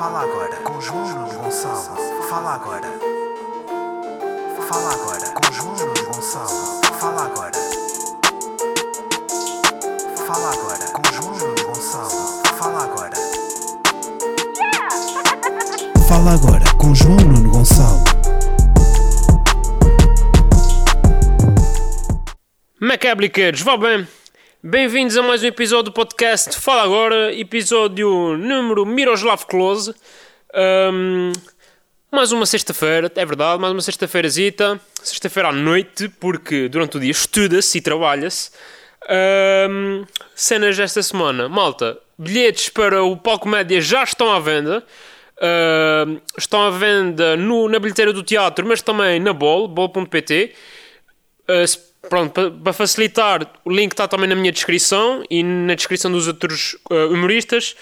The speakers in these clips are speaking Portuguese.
Fala agora com João Gonçalo. Fala agora. Fala agora com João Gonçalo. Fala agora. Fala agora com João Gonçalo. Fala agora. Fala agora com João Nuno Gonçalo. Macabliqueiros, vá bem? Bem-vindos a mais um episódio do podcast Fala Agora, episódio número Miroslav Klose. Ahm, mais uma sexta-feira, é verdade, mais uma sexta-feirazita, sexta-feira à noite, porque durante o dia estuda-se e trabalha-se. Ahm, cenas desta semana, malta, bilhetes para o palco média já estão à venda. Estão à venda no, na bilheteira do teatro, mas também na Bol, bol.pt. Uh, se- pronto, para, facilitar, o link está também na minha descrição e na descrição dos outros uh, humoristas.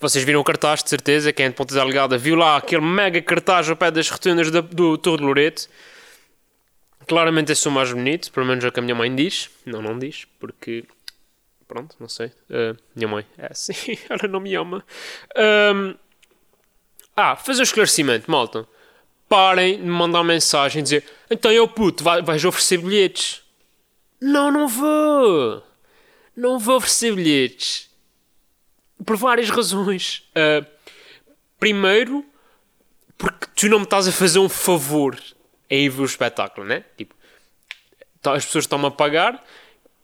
Vocês viram o cartaz, de certeza, quem é de Delgada viu lá aquele mega cartaz ao pé das rotundas da- do Torre de Loreto. Claramente esse é o mais bonito, pelo menos é o que a minha mãe diz. Não, não diz, porque... Pronto, não sei. Uh, minha mãe é assim, ela não me ama. Ahm, ah, fazer um esclarecimento, malta parem de me mandar mensagem e dizer então eu puto, vai- vais oferecer bilhetes. Não, não vou. Não vou oferecer bilhetes. Por várias razões. Ah, primeiro, porque tu não me estás a fazer um favor em ir ver o espetáculo, né? Tipo, tá- as pessoas estão-me a pagar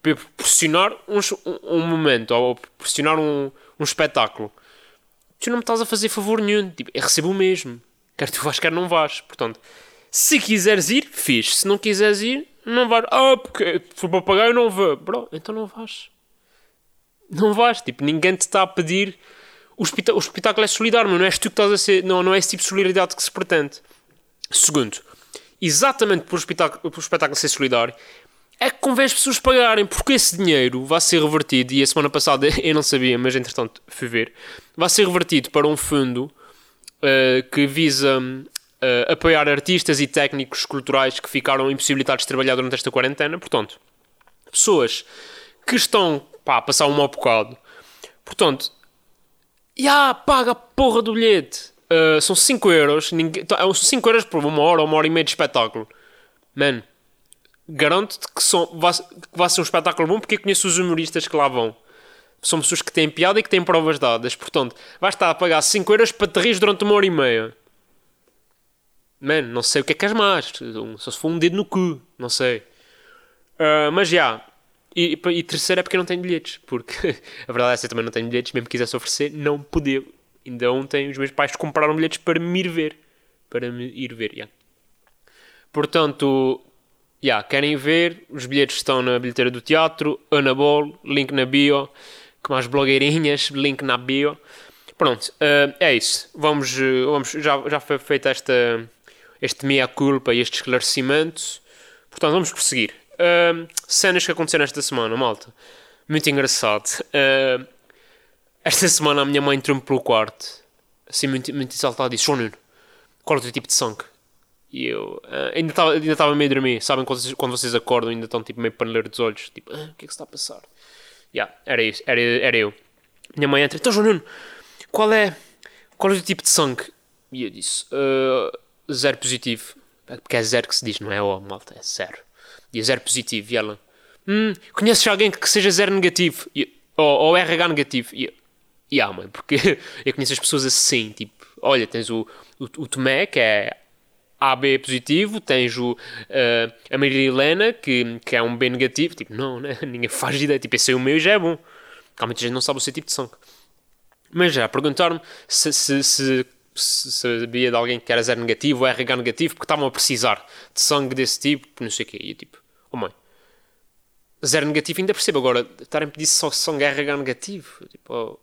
para proporcionar um, um- um momento ou proporcionar um, um espetáculo. Tu não me estás a fazer favor nenhum. Tipo, eu recebo o mesmo. Quer tu vais, quer não vais. Portanto, se quiseres ir, fiz. Se não quiseres ir, não vais. Ah, porque for para pagar eu não vou. Bro, então não vais. Não vais. Tipo, ninguém te está a pedir. O, espetá- o espetáculo é solidário, mas não és tu que estás a ser. Não, não é esse tipo de solidariedade que se pretende. Segundo, exatamente por o espetáculo, por o espetáculo ser solidário, é que convém as pessoas pagarem, porque esse dinheiro vai ser revertido, e a semana passada eu não sabia, mas entretanto fui ver, vai ser revertido para um fundo uh, que visa uh, apoiar artistas e técnicos culturais que ficaram impossibilitados de trabalhar durante esta quarentena. Portanto, pessoas que estão pá, a passar um mau bocado. Portanto, já paga a porra do bilhete. Uh, são 5 euros. Ninguém, são 5 euros por uma hora ou uma hora e meia de espetáculo. Mano, garanto-te que, são, que vai ser um espetáculo bom porque eu conheço os humoristas que lá vão. São pessoas que têm piada e que têm provas dadas. Portanto, vais estar a pagar 5 euros para te rir durante uma hora e meia. Mano, não sei o que é que és mais. Só se for um dedo no cu. Não sei. Ah, mas já. E, e terceiro é porque eu não tenho bilhetes. Porque a verdade é que eu também não tenho bilhetes. Mesmo que quisesse oferecer, não podia. Ainda ontem os meus pais compraram bilhetes para me ir ver. Para me ir ver, já. Portanto, já, querem ver? Os bilhetes estão na bilheteira do teatro, Anabol, link na bio. Que mais blogueirinhas, link na bio. Pronto, eh, é isso. Vamos, eh, vamos já, já foi feita esta, este meia-culpa e este esclarecimento. Portanto, vamos prosseguir. Eh, cenas que aconteceram esta semana, malta. Muito engraçado. Eh, esta semana a minha mãe entrou-me pelo quarto, assim muito, muito exaltada, disse: João Nuno, qual é o teu tipo de sangue? E eu ah, ainda estava ainda meio a dormir. Sabem quando vocês, quando vocês acordam ainda estão tipo meio paneleiro dos olhos. Tipo, ah, o que é que se está a passar? Yeah, era isso, era, era eu. Minha mãe entra, então João Nuno, qual é, qual é o tipo de sangue? E eu disse, "Ah, zero positivo. Porque é zero que se diz, não é O, malta, é zero. E é zero positivo. E ela, hum, conheces alguém que seja zero negativo? Eu, ou, ou RH negativo? E eu, e ah, mãe, porque eu conheço as pessoas assim, tipo, olha, tens o, o, o Tomé, que é AB positivo, tens o, eh, a Maria Helena, que, que é um B negativo, tipo, não, né? ninguém faz ideia, tipo, esse é o meu e já é bom. Há muita gente não sabe o seu tipo de sangue. Mas já, perguntaram-me se, se, se, se sabia de alguém que era zero negativo ou RH negativo, porque estavam a precisar de sangue desse tipo, não sei o quê. E eu tipo, oh mãe, zero negativo ainda percebo, agora estarem a pedir só sangue RH negativo, tipo, oh,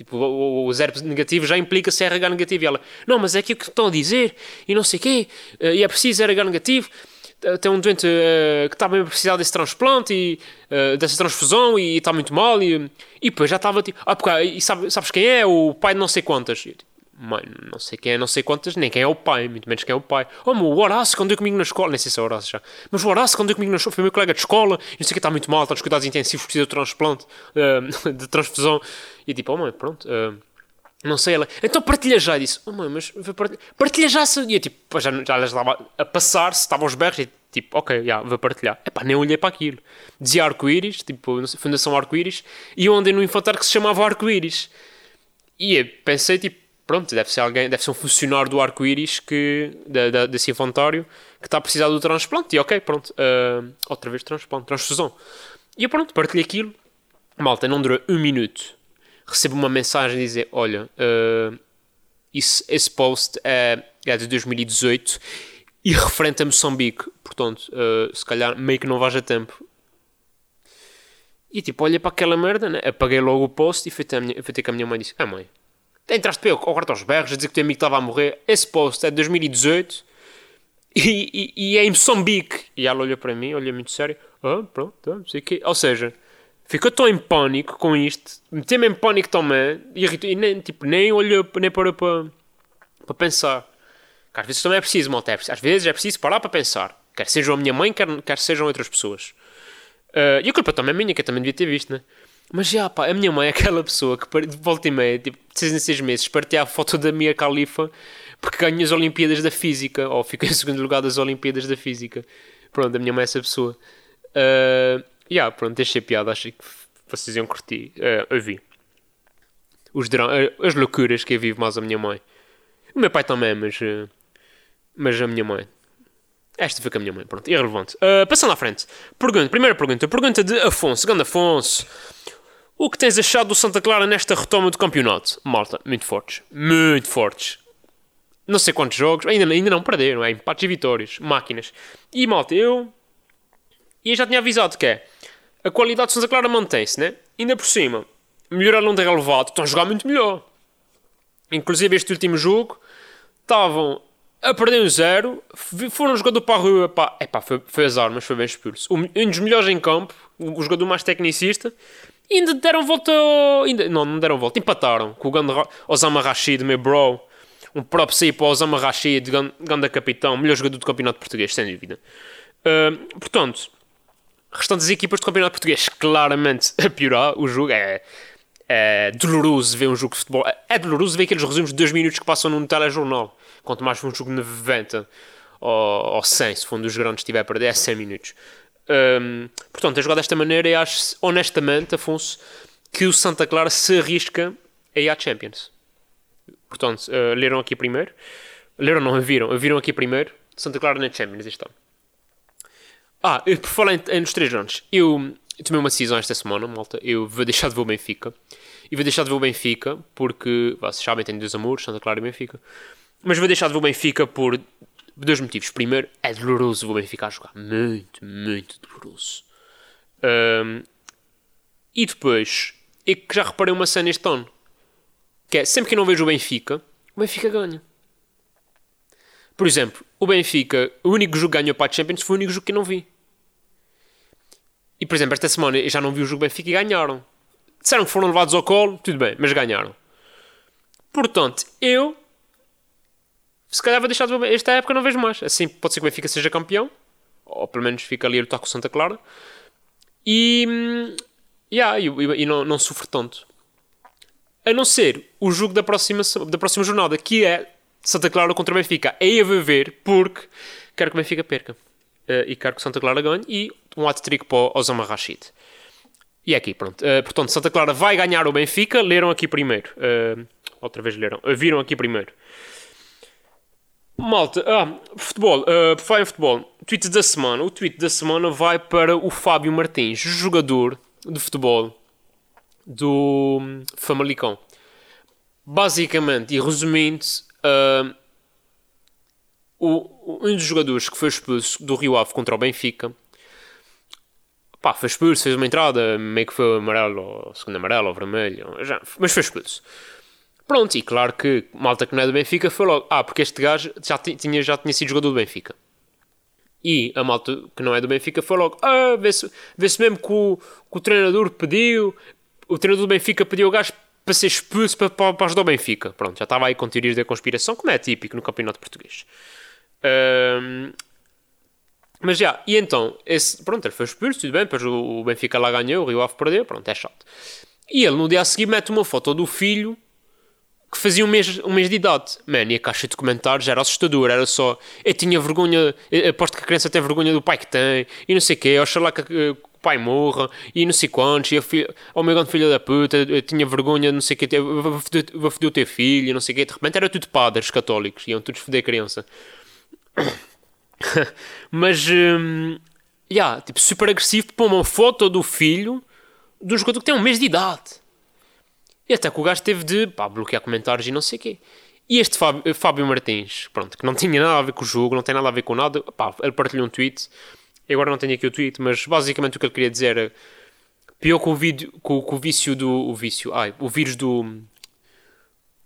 Tipo, o, o- zero negativo já implica ser RH negativo. E ela, não, mas é aquilo que estão a dizer, e não sei o quê, eh, e é preciso RH negativo. Eh, Tem um doente eh, que está bem a precisar desse transplante, e, eh, dessa transfusão, e está muito mal. E, e depois já estava tipo, ah, porque, e sabe- sabes quem é? O pai de não sei quantas. E tipo, mãe, não sei quem é não sei quantas, nem quem é o pai, muito menos quem é o pai. Oh, meu, o Horácio, quando deu comigo na escola, nem sei se é o Horácio já, mas o Horácio, quando deu comigo na escola, foi meu colega de escola, não sei que, está muito mal, está nos cuidados intensivos, precisa de transplante, eh, de transfusão. E tipo, oh, mãe, pronto. eh, Não sei, ela. Então partilha já. Disse: Oh mãe, mas. Partilha já. se-" E eu tipo, já, já estava a passar, se estavam os berros. E tipo, ok, já, vou partilhar. Epá, nem olhei para aquilo. Dizia arco-íris, tipo, sei, Fundação Arco-íris. E eu andei no infantário que se chamava Arco-íris. E eu pensei, tipo, pronto, deve ser alguém, deve ser um funcionário do arco-íris que, da, da- desse infantário que está a precisar do transplante. E ok, pronto, ah, outra vez transplante, transfusão. E eu pronto, partilhei aquilo. Malta, não dura um minuto. Recebo uma mensagem a dizer: Olha, isso- esse post é, é de 2018 e referente a Moçambique. Portanto, ah, se calhar meio que não vais a tempo. E tipo, olhei para aquela merda, né? apaguei logo o post e fui fui ter com a minha mãe e disse: Ah, mãe, entraste para eu ao quarto aos berros a dizer que o teu amigo estava a morrer. Esse post é de 2018 e, e, e é em Moçambique. E ela olhou para mim, olhou muito sério: Ah, pronto, tá, não sei o quê. Ou seja, ficou tão em pânico com isto, meteu-me em pânico também e, e nem, tipo, nem olhou, nem parou para, para pensar. Que às vezes também é preciso, malta. é Às vezes é preciso parar para pensar. Quer sejam a minha mãe, quer, quer sejam outras pessoas. Ah, e a culpa também é minha, que eu também devia ter visto, né? Mas já, pá, a minha mãe é aquela pessoa que de volta e meia, tipo, de seis em seis meses, partilha a foto da Mia Khalifa porque ganha as Olimpíadas da Física, ou fica em segundo lugar das Olimpíadas da Física. Pronto, a minha mãe é essa pessoa. Ah, já, pronto, deixei piada, achei que vocês iam curtir. Ah, eu vi. Os ah, as loucuras que eu vivo mais a minha mãe. O meu pai também, mas. ah, mas a minha mãe. Esta foi com a minha mãe, pronto, irrelevante. Uh, passando à frente. Pergunta, primeira pergunta. Pergunta de Afonso. Grande Afonso. O que tens achado do Santa Clara nesta retoma do campeonato? Malta, muito fortes. Muito fortes. Não sei quantos jogos. Ainda, ainda não perderam. É empates e vitórias. Máquinas. E malta, eu... E eu já tinha avisado que é... A qualidade do Santa Clara mantém-se, né? Ainda por cima. Melhoraram de relevado. Estão a jogar muito melhor. Inclusive este último jogo. Estavam a perder um zero, foram um jogador para a rua, pá, foi, foi azar, mas foi bem expulso. Um, dos melhores em campo, o jogador mais tecnicista, e ainda deram volta, ao- ainda, não, não deram volta, empataram com o grande Ra- Osama Rashid, meu bro, um próprio sair para o Osama Rashid, grande, capitão, melhor jogador do campeonato português, sem dúvida. Ah, portanto, restantes equipas do campeonato português, claramente a piorar, o jogo é... É doloroso ver um jogo de futebol. É- É doloroso ver aqueles resumos de 2 minutos que passam num telejornal. Quanto mais for um jogo de 90 ou, ou 100, se for um dos grandes estiver a perder, é 100 minutos. Hum, portanto, a jogar desta maneira, eu acho, honestamente, Afonso, que o Santa Clara se arrisca a ir à Champions. Portanto, uh, leram aqui primeiro. Leram, não, viram. Viram aqui primeiro. Santa Clara na Champions este ano. Ah, por falar em, em nos três anos, eu, eu tomei uma decisão esta semana, malta. Eu vou deixar de ver o Benfica. E vou deixar de ver o Benfica porque, vocês sabem, tenho dois amores, Santa Clara e Benfica. Mas vou deixar de ver o Benfica por dois motivos. Primeiro, é doloroso o Benfica a jogar. Muito, muito doloroso. Ahm, e depois, é que já reparei uma cena este ano. Que é, sempre que eu não vejo o Benfica, o Benfica ganha. Por exemplo, o Benfica, o único jogo que ganhou para a Champions foi o único jogo que eu não vi. E, por exemplo, esta semana eu já não vi o jogo Benfica e ganharam. Disseram que foram levados ao colo, tudo bem, mas ganharam. Portanto, eu se calhar vou deixar de. Esta época não vejo mais. Assim pode ser que o Benfica seja campeão, ou pelo menos fica ali a lutar com Santa Clara. E, yeah, e, e- não, não sofro tanto. A não ser o jogo da próxima, da próxima jornada, que é Santa Clara contra o Benfica. Aí vou ver, porque quero que o Benfica perca. Eh, e quero que o Santa Clara ganhe. E um hat-trick para o Osama Rashid. E é aqui, pronto. Eh, portanto, Santa Clara vai ganhar o Benfica. Leram aqui primeiro. Eh, outra vez leram. Viram aqui primeiro. Malta, ah, futebol, uh, falar em futebol, tweet da semana. O tweet da semana vai para o Fábio Martins, jogador de futebol do hum, Famalicão. Basicamente, e resumindo, o, o- um dos jogadores que foi expulso do Rio Ave contra o Benfica, pá, foi expulso, fez uma entrada, meio que foi amarelo, ou segundo amarelo, ou vermelho, já, mas foi expulso. Pronto, e claro que malta que não é do Benfica foi logo, ah, porque este gajo já ti- tinha, já tinha sido jogador do Benfica. E a malta que não é do Benfica foi logo, ah, vê-se vê mesmo que o, que o treinador pediu, o treinador do Benfica pediu o gajo para ser expulso para, para, para ajudar o Benfica. Pronto, já estava aí com teorias da conspiração, como é típico no campeonato português. Ahm, mas já, e então, esse, pronto, ele foi expulso, tudo bem, depois o, o Benfica lá ganhou, o Rio Ave perdeu, pronto, é chato. E ele no dia a seguir mete uma foto do filho que fazia um mês, um mês de idade. Mano, e a caixa de comentários era assustadora. Era só, eu tinha vergonha, aposto que a criança tem vergonha do pai que tem, e não sei o quê, oxalá que, que o pai morra, e não sei quantos, e eu fui, oh meu grande filho da puta, eu tinha vergonha, não sei o quê, vou foder, o teu filho, não sei o quê. De repente era tudo padres católicos, iam todos foder a criança. Mas, hum, yeah, tipo, super agressivo, pôr uma foto do filho do jogador que tem um mês de idade. E até que o gajo teve de pá, bloquear comentários e não sei o quê. E este Fábio, Fábio, Martins, pronto, que não tinha nada a ver com o jogo, não tem nada a ver com nada, pá, ele partilhou um tweet. E agora não tenho aqui o tweet, mas basicamente o que ele queria dizer era pior que o, vídeo, com, com o vício do. O vício, ai, o vírus do.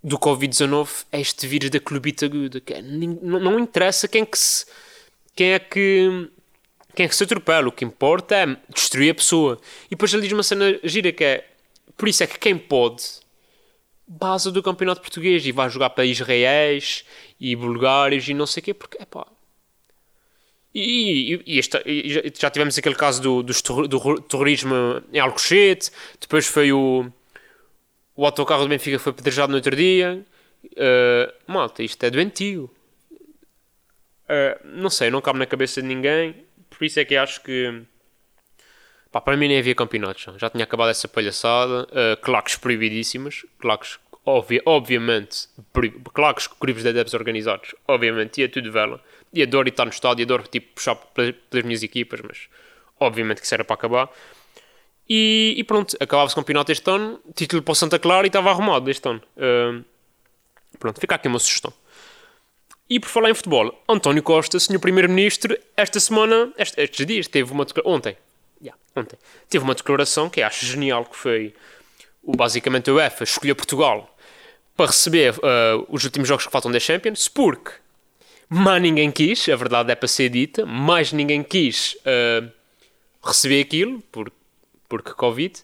Do Covid-19 é este vírus da clubita aguda. Que é, não, não interessa quem que se. Quem é que. Quem é que se atropela. O que importa é destruir a pessoa. E depois ele diz uma cena gira que é por isso é que quem pode base do campeonato português e vai jogar para Israéis e bulgários e não sei o quê, porque pá. E, e, e, já tivemos aquele caso do, do, do terrorismo em Alcochete, depois foi o, o autocarro do Benfica foi pedrejado no outro dia. Uh, malta, isto é doentio. Uh, não sei, não cabe na cabeça de ninguém, por isso é que acho que Pá, para mim nem havia campeonatos. Já tinha acabado essa palhaçada. Uh, claques proibidíssimas. Claques, obvia, obviamente. Claques crivos de adeptos organizados. Obviamente. É tudo vela. E adoro estar no estádio. Adoro tipo, puxar pelas, pelas minhas equipas. Mas obviamente que isso era para acabar. E, e pronto. Acabava-se o campeonato este ano. Título para o Santa Clara e estava arrumado este ano. Uh, pronto. Fica aqui uma sugestão. E por falar em futebol, António Costa, senhor Primeiro-Ministro, esta semana, estes dias, teve uma ontem, yeah, ontem, teve uma declaração que acho genial, que foi o, basicamente a UEFA escolheu Portugal para receber uh, os últimos jogos que faltam da Champions, porque mais ninguém quis, a verdade é para ser dita, mais ninguém quis uh, receber aquilo, por, porque Covid.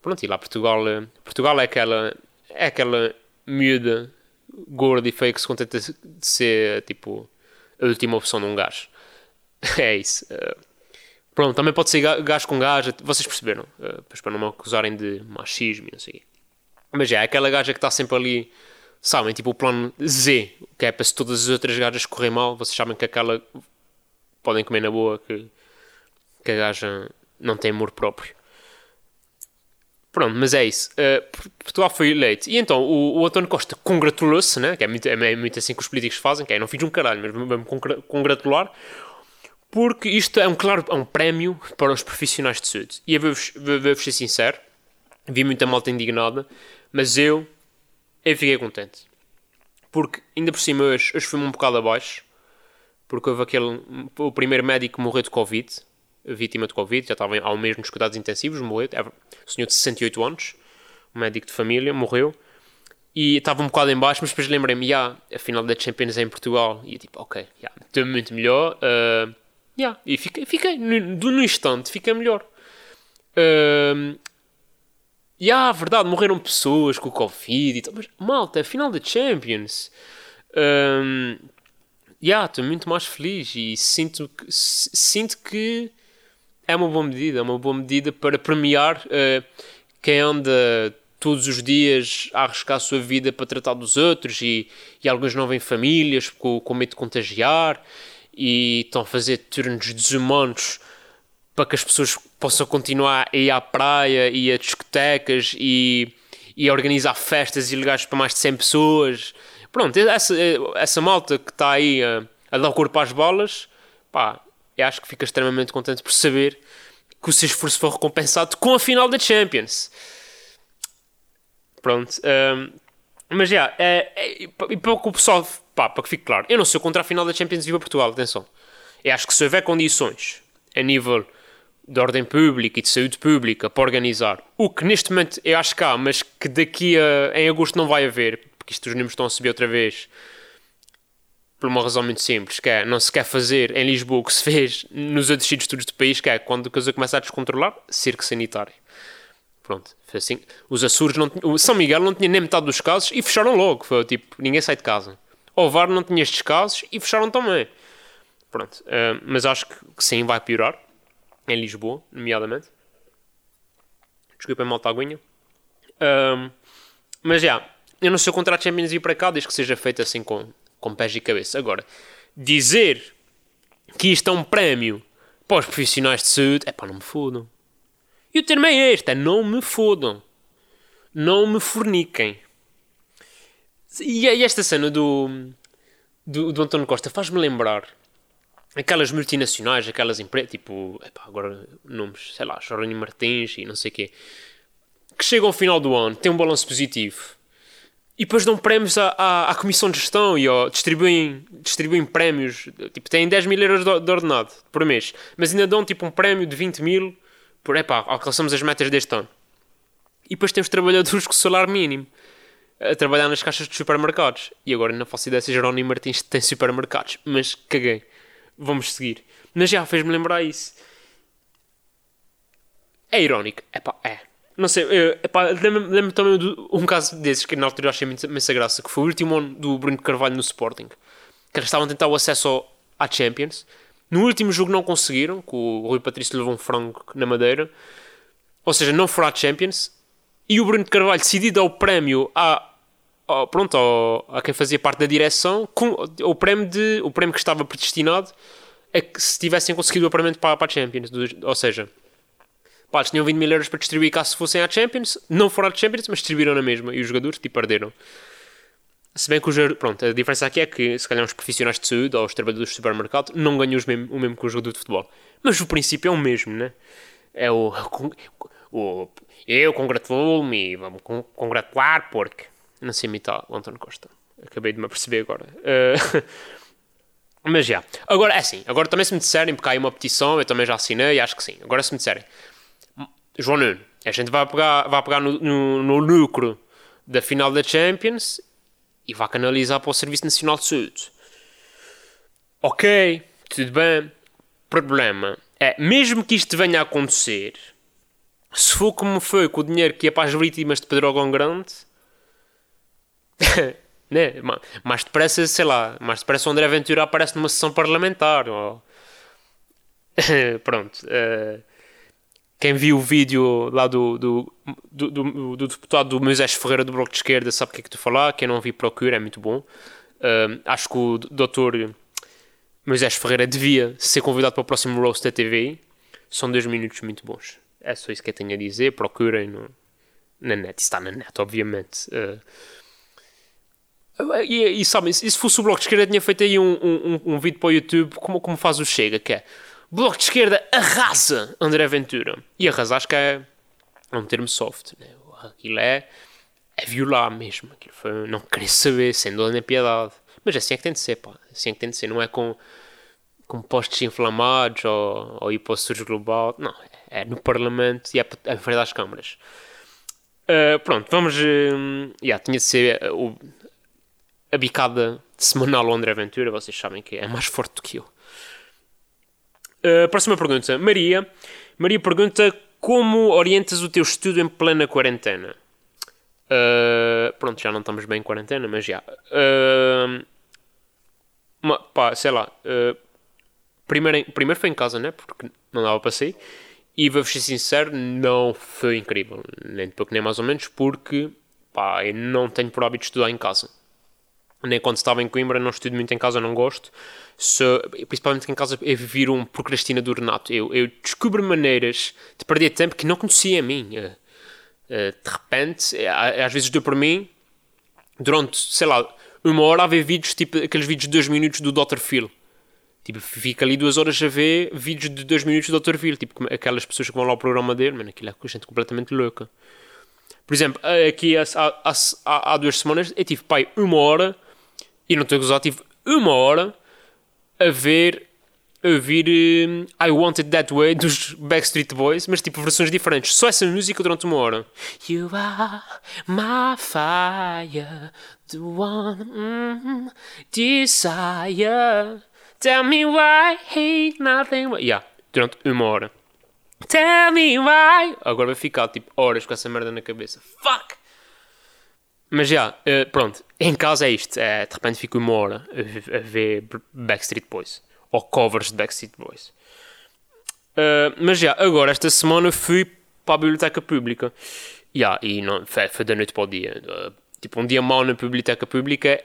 Pronto, e lá Portugal, uh, Portugal é aquela, é aquela miúda gorda e feia que se contenta de ser, tipo, a última opção de um gajo. É isso. Uh, Pronto, também pode ser gajo com gajo, vocês perceberam, uh, para não me acusarem de machismo e não sei Mas é, aquela gaja que está sempre ali, sabem, tipo o plano Z, que é para se todas as outras gajas correm mal, vocês sabem que aquela podem comer na boa, que, que a gaja não tem amor próprio. Pronto, mas é isso. Uh, Portugal foi eleito. E então o, o António Costa congratulou-se, né? que é muito, é muito assim que os políticos fazem, que é não fiz um caralho, mas vamos congratular porque isto é um claro é um prémio para os profissionais de saúde. E eu vou-vos vou ser sincero, vi muita malta indignada, mas eu, eu fiquei contente. Porque, ainda por cima, hoje, hoje fui-me um bocado abaixo, porque houve aquele, o primeiro médico que morreu de Covid, vítima de Covid, já estava um mês nos cuidados intensivos, morreu, é, o senhor de 68 anos, um médico de família, morreu, e estava um bocado em baixo, mas depois lembrei-me, yeah, a final da Champions é em Portugal, e eu tipo, ok, yeah, estou muito melhor, uh, Yeah, e fiquei, fiquei no, no instante, fiquei melhor. Um, e yeah, verdade, morreram pessoas com o Covid e tal, mas malta, é final da Champions. Um, yeah, estou muito mais feliz e sinto que, sinto que é uma boa medida, é uma boa medida para premiar uh, quem anda todos os dias a arriscar a sua vida para tratar dos outros e, e alguns não vêm famílias com, com medo de contagiar e estão a fazer turnos desumanos para que as pessoas possam continuar a ir à praia e a discotecas e, e a organizar festas ilegais para mais de 100 pessoas. Pronto, essa, essa malta que está aí a, a dar o corpo às bolas, pá, eu acho que fica extremamente contente por saber que o seu esforço foi recompensado com a final da Champions. Pronto, um, mas já, é, é, e para o pessoal pá, para que fique claro, eu não sou contra a final da Champions Viva Portugal, atenção. Eu acho que se houver condições a nível de ordem pública e de saúde pública para organizar, o que neste momento eu acho que há, mas que daqui a em agosto não vai haver, porque isto os números estão a subir outra vez, por uma razão muito simples, que é, não se quer fazer em Lisboa o que se fez nos outros sítios do país, que é quando a coisa começa a descontrolar, cerco sanitário. Pronto, foi assim. Os Açores, não, São Miguel não tinha nem metade dos casos e fecharam logo. Foi tipo, ninguém sai de casa. O VAR não tinha estes casos e fecharam também. Pronto, uh, mas acho que, que, sim, vai piorar. Em Lisboa, nomeadamente. Desculpem, malta aguinha. Uh, mas já, eu não sou contra a Champions ir para cá, desde que seja feito assim com, com pés e cabeça. Agora, dizer que isto é um prémio para os profissionais de saúde, é pá, não me fodam. E o termo é este, é não me fodam. Não me forniquem. E, e esta cena do, do, do António Costa faz-me lembrar aquelas multinacionais, aquelas empresas, tipo, epá, agora nomes, sei lá, Jerónimo Martins e não sei o quê, que chegam ao final do ano, têm um balanço positivo e depois dão prémios à, à, à comissão de gestão e ó, distribuem, distribuem prémios, tipo, têm 10 mil euros de ordenado por mês, mas ainda dão tipo um prémio de 20 mil por, epá, alcançamos as metas deste ano. E depois temos trabalhadores com salário mínimo a trabalhar nas caixas de supermercados. E agora não faço ideia se Jerónimo Martins tem supermercados, mas caguei vamos seguir. Mas já fez-me lembrar isso. É irónico. Epá, é. Não sei, lembro-me lembro também de um caso desses que na altura achei imensa graça, que foi o último ano do Bruno Carvalho no Sporting. Que eles estavam a tentar o acesso à Champions. No último jogo não conseguiram, que o Rui Patrício levou um frango na madeira. Ou seja, não foram à Champions. E o Bruno Carvalho decidiu dar o prémio à, ao, pronto, ao, a quem fazia parte da direção com, o, prémio de, o prémio que estava predestinado a que se tivessem conseguido o apuramento para, para a Champions. Ou seja, pá, eles tinham 20 mil euros para distribuir caso fossem à Champions, não foram à Champions, mas distribuíram na mesma e os jogadores tipo, perderam. Se bem que os, pronto, a diferença aqui é que se calhar os profissionais de saúde ou os trabalhadores de supermercado não ganham os mesmo, o mesmo que o jogador de futebol. Mas o princípio é o mesmo, né? É o. o eu congratulo-me e vamos congratular porque não sei o António Costa. Acabei de me aperceber agora. Uh, mas já. Agora, é assim. Agora também se me disserem, porque há aí uma petição, eu também já assinei, acho que sim. Agora se me disserem, João Nuno, a gente vai pegar, vai pegar no, no, no lucro da final da Champions e vai canalizar para o Serviço Nacional de Saúde. Ok, tudo bem. Problema é, mesmo que isto venha a acontecer, se for como foi com o dinheiro que ia para as vítimas de Pedrógão Grande, né? Mais depressa, sei lá, mais depressa o André Ventura aparece numa sessão parlamentar. Ou... Pronto. Uh... Quem viu o vídeo lá do, do, do, do, do deputado do Moisés Ferreira do Bloco de Esquerda sabe o que é que tu falar. Quem não viu, procura, é muito bom. Uh, acho que o doutor Moisés Ferreira devia ser convidado para o próximo Roast da TV. São dois minutos muito bons. É só isso que eu tenho a dizer. Procurem no, na net. Está na net, obviamente. Uh, e, e sabem, se fosse o Bloco de Esquerda, tinha feito aí um, um, um vídeo para o YouTube, como, como faz o Chega, que é Bloco de Esquerda arrasa André Ventura. E arrasar acho que é, é um termo soft, né? Aquilo é, é violar mesmo. Aquilo foi, não querer saber, sem dor nem piedade. Mas assim é que tem de ser, pá. Assim é que tem de ser. Não é com, com postos inflamados ou, ou ir para o surge global. Não, é no Parlamento e é, é frente às câmaras. Uh, pronto, vamos. Uh, yeah, tinha de ser uh, o a bicada semanal ao André Aventura, vocês sabem que é mais forte do que eu. Uh, próxima pergunta. Maria. Maria pergunta como orientas o teu estudo em plena quarentena? Uh, pronto, já não estamos bem em quarentena, mas já. Uh, uma, pá, sei lá. Uh, primeiro, primeiro foi em casa, né? Porque não dava para sair. E vou ser sincero, não foi incrível. Nem de pouco nem mais ou menos, porque pá, eu não tenho por hábito estudar em casa nem quando estava em Coimbra, não estudo muito em casa, não gosto. So, principalmente em casa, eu viro um procrastinador nato. Eu, eu descubro maneiras de perder tempo que não conhecia a mim. Uh, uh, de repente, uh, às vezes deu por mim, durante, sei lá, uma hora a ver vídeos, tipo aqueles vídeos de dois minutos do Dr. Phil. Tipo, fica ali duas horas a ver vídeos de dois minutos do Dr. Phil. Tipo, aquelas pessoas que vão lá ao programa dele, mano, aquilo é gente completamente louca. Por exemplo, aqui há, há, há, há duas semanas eu tive, pai, uma hora e não estou a gozar, tive uma hora a ver a ouvir um, I Want It That Way dos Backstreet Boys, mas tipo versões diferentes. Só essa música durante uma hora. You are my fire, the one mm, desire. Tell me why hate nothing. Yeah, durante uma hora. Tell me why. Agora vai ficar tipo horas com essa merda na cabeça. Fuck! Mas já, uh, pronto, em casa é isto. É, de repente fico uma hora a, ver Backstreet Boys. Ou covers de Backstreet Boys. Uh, mas já, agora, esta semana fui para a biblioteca pública. Yeah, e não, foi, da noite para o dia. Uh, Tipo, um dia mau na biblioteca pública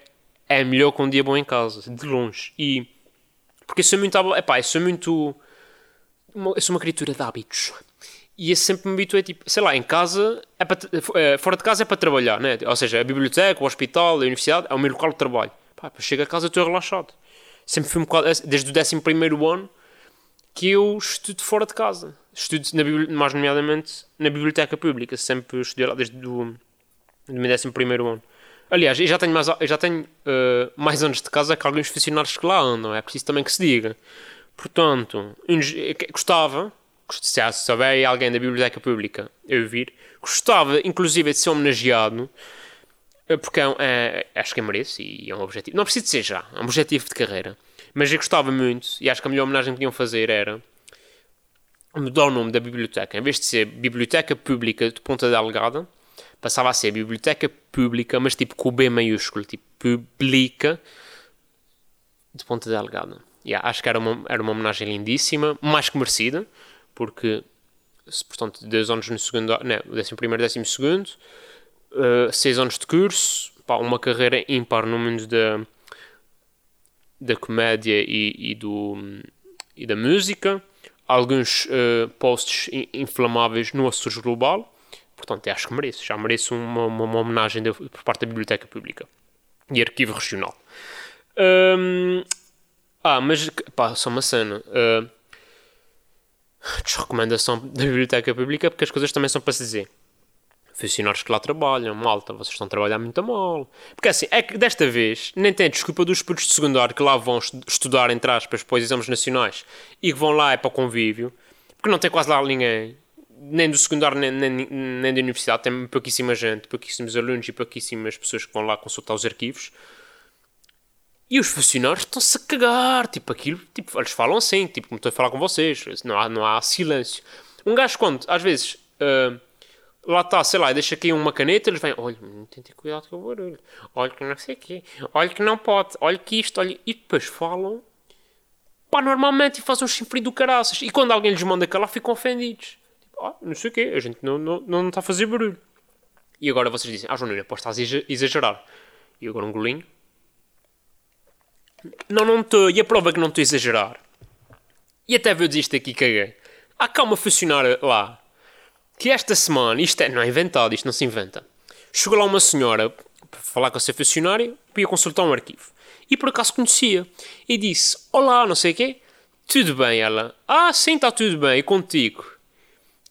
é melhor que um dia bom em casa, de longe. E. Porque eu sou muito. Epá, eu sou muito. Eu sou uma criatura de hábitos. E eu sempre me habituei, tipo, sei lá, em casa, é para, é, fora de casa é para trabalhar, né? Ou seja, a biblioteca, o hospital, a universidade é o meu local de trabalho. Pá, chego a casa estou relaxado. Sempre fui um bocado, desde o 11 ano, que eu estudo fora de casa. Estudo, na, mais nomeadamente, na biblioteca pública. Sempre estudei lá desde o do meu 11 ano. Aliás, eu já tenho mais, já tenho, uh, mais anos de casa que alguns funcionários que lá andam. É preciso também que se diga. Portanto, gostava, se souber alguém da biblioteca pública eu vir, gostava inclusive de ser homenageado eh, porque é, é, acho que é merece e é um objetivo. Não precisa de ser já, é um objetivo de carreira. Mas eu gostava muito e acho que a melhor homenagem que podiam fazer era mudar o nome da biblioteca. Em vez de ser Biblioteca Pública de Ponta Delgada, passava a ser Biblioteca Pública, mas tipo com o B maiúsculo, tipo Publica de Ponta Delgada. Yeah, acho que era uma, era uma homenagem lindíssima, mais que merecida, porque, portanto, dois anos no segundo, não, décimo primeiro, décimo segundo, uh, seis anos de curso, pá, uma carreira ímpar no mundo da, da comédia e, e, do, e da música, alguns uh, posts inflamáveis no Açores Global, portanto, acho que mereço, já mereço uma, uma, uma homenagem de, por parte da Biblioteca Pública e Arquivo Regional. Um, ah, mas, pá, só uma cena. Uh, desrecomendação da Biblioteca Pública porque as coisas também são para se dizer. Funcionários que lá trabalham, malta, vocês estão a trabalhar muito mal. Porque assim, é que desta vez nem tem desculpa dos putos de secundário que lá vão estudar, entre aspas, para os exames nacionais e que vão lá é para o convívio, porque não tem quase lá ninguém, nem do secundário nem, nem, nem da universidade, tem pouquíssima gente, pouquíssimos alunos e pouquíssimas pessoas que vão lá consultar os arquivos. E os funcionários estão-se a cagar, tipo, aquilo, tipo, eles falam assim, tipo, como estou a falar com vocês, não há, não há silêncio. Um gajo, quando, às vezes, uh, lá está, sei lá, deixa aqui uma caneta, eles vêm, olha, tem que ter cuidado com o barulho, olha que não sei o quê, olha que não pode, olha que isto, olha, e depois falam, pá, normalmente, e fazem um chifre do caraças, e quando alguém lhes manda calar, ficam ofendidos. Tipo, ah, não sei o quê, a gente não, não, não está a fazer barulho. E agora vocês dizem, ah, João podes estar a exagerar. E agora um golinho. Não, não estou. E a prova é que não estou a exagerar. E até vou dizer isto aqui, caguei. Há cá uma funcionária lá que esta semana, isto é, não é inventado, isto não se inventa. Chegou lá uma senhora para falar com a seu funcionário para consultar um arquivo. E por acaso conhecia. E disse: Olá, não sei o quê. Tudo bem, ela. Ah, sim, está tudo bem. E contigo?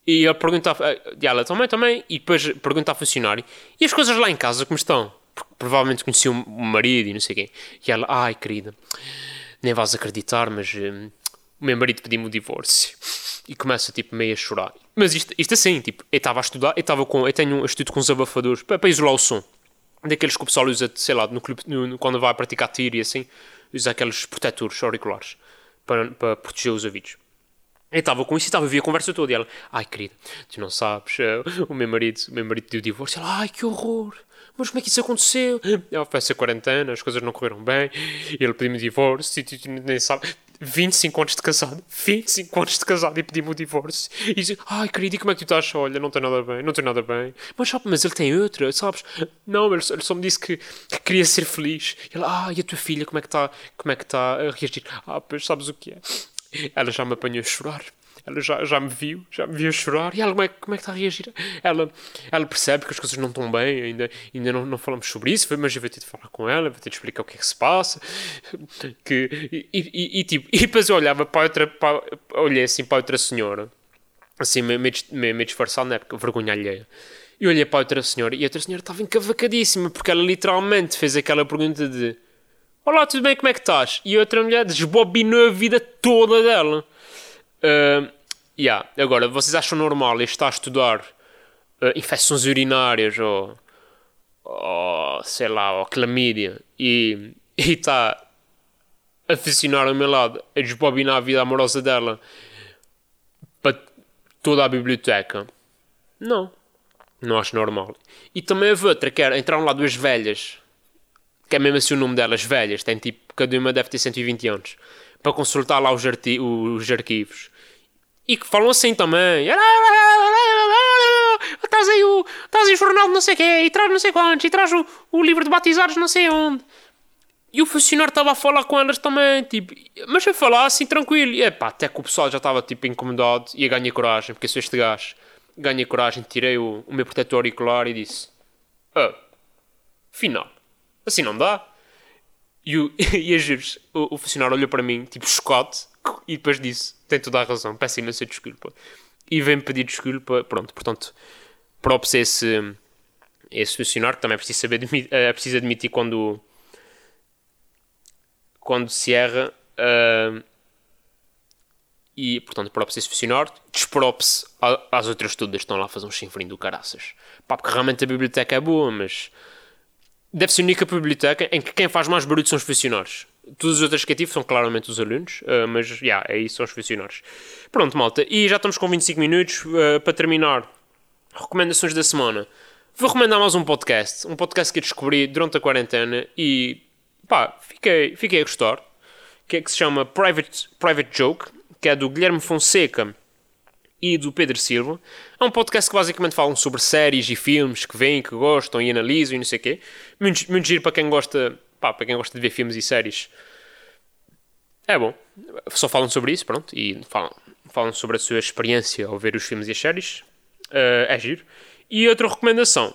E ela pergunta. E ela também, também. E depois pergunta ao funcionário: E as coisas lá em casa como estão? Provavelmente conhecia o marido e não sei quem. E ela, ai querida, nem vais acreditar, mas um, o meu marido pediu-me o divórcio. E começa tipo meio a chorar. Mas isto, isto assim, tipo, eu estava a estudar, eu estava com, eu tenho um estudo com os abafadores para, para isolar o som. Daqueles que o pessoal usa, sei lá, no clube, no, quando vai praticar tiro e assim, usa aqueles protetores auriculares para, para proteger os ouvidos. Eu estava com isso e estava a a conversa toda. E ela, ai querida, tu não sabes, uh, o meu marido, o meu marido deu divórcio. Ela, ai que horror mas como é que isso aconteceu? Ela foi essa quarentena, as coisas não correram bem, ele pediu-me o divórcio, e tu nem sabe. 25 anos de casado, 25 anos de casado e pedi-me o divórcio. E disse, ai querido, e como é que tu estás? Olha, não tem nada bem, não tem nada bem. Mas, sabe, mas ele tem outra, sabes? Não, ele, só me disse que, que, queria ser feliz. Ele, ah, e a tua filha, como é que está é que está a reagir? Ah, pois sabes o que é? Ela já me apanhou a chorar. Ela já, já me viu, já me viu chorar. E ela, como é, como é que está a reagir? Ela, ela percebe que as coisas não estão bem, ainda, ainda não, não falamos sobre isso, mas eu vou ter de falar com ela, vou ter de explicar o que é que se passa. Que, e, e, e tipo, e depois eu olhava para outra, para, olhei assim para outra senhora, assim, meio, meio, meio disfarçado, né? Porque vergonha alheia. E olhei para outra senhora e a outra senhora estava encavacadíssima, porque ela literalmente fez aquela pergunta de Olá, tudo bem, como é que estás? E a outra mulher desbobinou a vida toda dela. Uh, Yeah. Agora, vocês acham normal estar a estudar uh, infecções urinárias ou, ou, sei lá, ou clamídia e está a funcionar ao meu lado, a desbobinar a vida amorosa dela para toda a biblioteca? Não. Não acho normal. E também a outra, que era, entraram lá duas velhas, que é mesmo assim o nome delas, velhas, tem tipo, cada uma deve ter 120 anos, para consultar lá os, arti os arquivos e que falam assim também. traz aí o, traz aí o jornal de não sei o quê, e traz não sei quantos, e traz o, o livro de batizados não sei onde. E o funcionário estava a falar com elas também, tipo, mas a falar assim tranquilo. E pá, até que o pessoal já estava tipo incomodado e eu ganhei coragem, porque sou este gajo. Ganhei coragem, tirei o, o meu protetor auricular e disse: Ah, final, assim não dá. E, o, e a juros, o, o funcionário olhou para mim, tipo, chocado, e depois disse: Tem toda a razão, peço imensa desculpa. E vem-me pedir desculpa, pronto, portanto, props a esse, esse funcionário, que também é preciso saber, é preciso admitir quando quando se erra. Uh, e, portanto, props esse funcionário, desprops às outras todas que estão lá a fazer um chinfrim do caraças. Pá, porque realmente a biblioteca é boa, mas deve ser a única biblioteca em que quem faz mais barulho são os funcionários. Todos os outros que ativo são claramente os alunos, uh, mas já, yeah, é isso, são os funcionários. Pronto, malta, e já estamos com 25 minutos uh, para terminar. Recomendações da semana. Vou recomendar mais um podcast, um podcast que eu descobri durante a quarentena e pá, fiquei, fiquei a gostar, que é que se chama Private, Private Joke, que é do Guilherme Fonseca e do Pedro Silva. É um podcast que basicamente falam sobre séries e filmes que vêm, que gostam e analisam e não sei o quê. Muito, muito giro para quem gosta, pá, para quem gosta de ver filmes e séries. É bom. Só falam sobre isso, pronto, e falam, falam sobre a sua experiência ao ver os filmes e as séries. Uh, é giro. E outra recomendação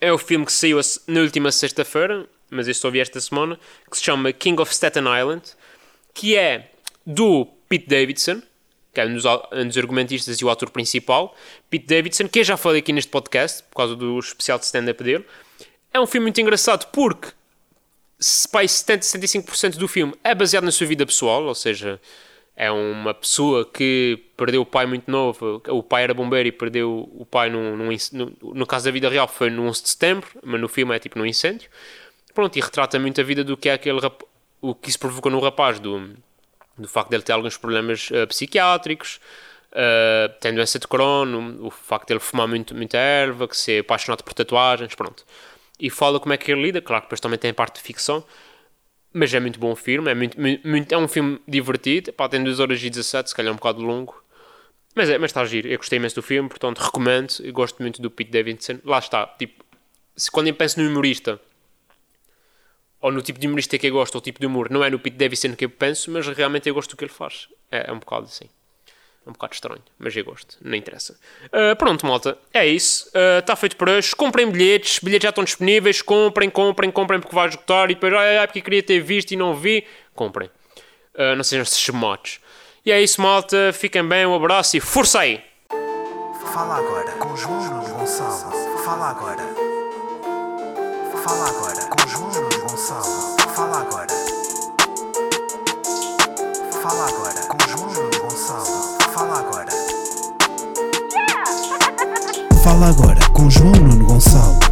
é o filme que saiu na última sexta-feira, mas eu só vi esta semana, que se chama King of Staten Island, que é do Pete Davidson, que é um dos, um dos argumentistas e o ator principal, Pete Davidson, que eu já falei aqui neste podcast, por causa do especial de stand-up dele. É um filme muito engraçado porque pai, 70, 75% do filme é baseado na sua vida pessoal, ou seja, é uma pessoa que perdeu o pai muito novo, o pai era bombeiro e perdeu o pai num, num, no, no caso da vida real foi no 11 de setembro, mas no filme é tipo num incêndio. Pronto, e retrata muito a vida do que é aquele rap... o que isso provocou no rapaz, do, do facto dele ter alguns problemas uh, psiquiátricos, uh, tem doença de Crohn, o, facto de ele fumar muito, muita erva, que ser apaixonado por tatuagens, pronto. E fala como é que ele lida, claro que depois também tem a parte de ficção, mas é muito bom o filme, é, muito, muito, é um filme divertido, pá, tem 2 horas e 17, se calhar um bocado longo, mas, é, mas está a giro, eu gostei imenso do filme, portanto recomendo, eu gosto muito do Pete Davidson, lá está, tipo, se, quando eu penso no humorista, ou no tipo de humorista que eu gosto, ou tipo de humor, não é no Pete Davidson que eu penso, mas realmente eu gosto do que ele faz. É, é um bocado assim. É um bocado estranho, mas eu gosto, não interessa. Uh, pronto, malta, é isso. Está uh, feito por hoje. Comprem bilhetes, bilhetes já estão disponíveis. Comprem, comprem, comprem porque vai esgotar. E depois, ai, ai, porque queria ter visto e não vi. Comprem. Uh, não sejam chamotes. E é isso, malta. Fiquem bem, um abraço e força aí! Fala agora com João Gonçalo. Fala agora. Fala agora com João Gonçalo. Fala agora com João Nuno Gonçalo.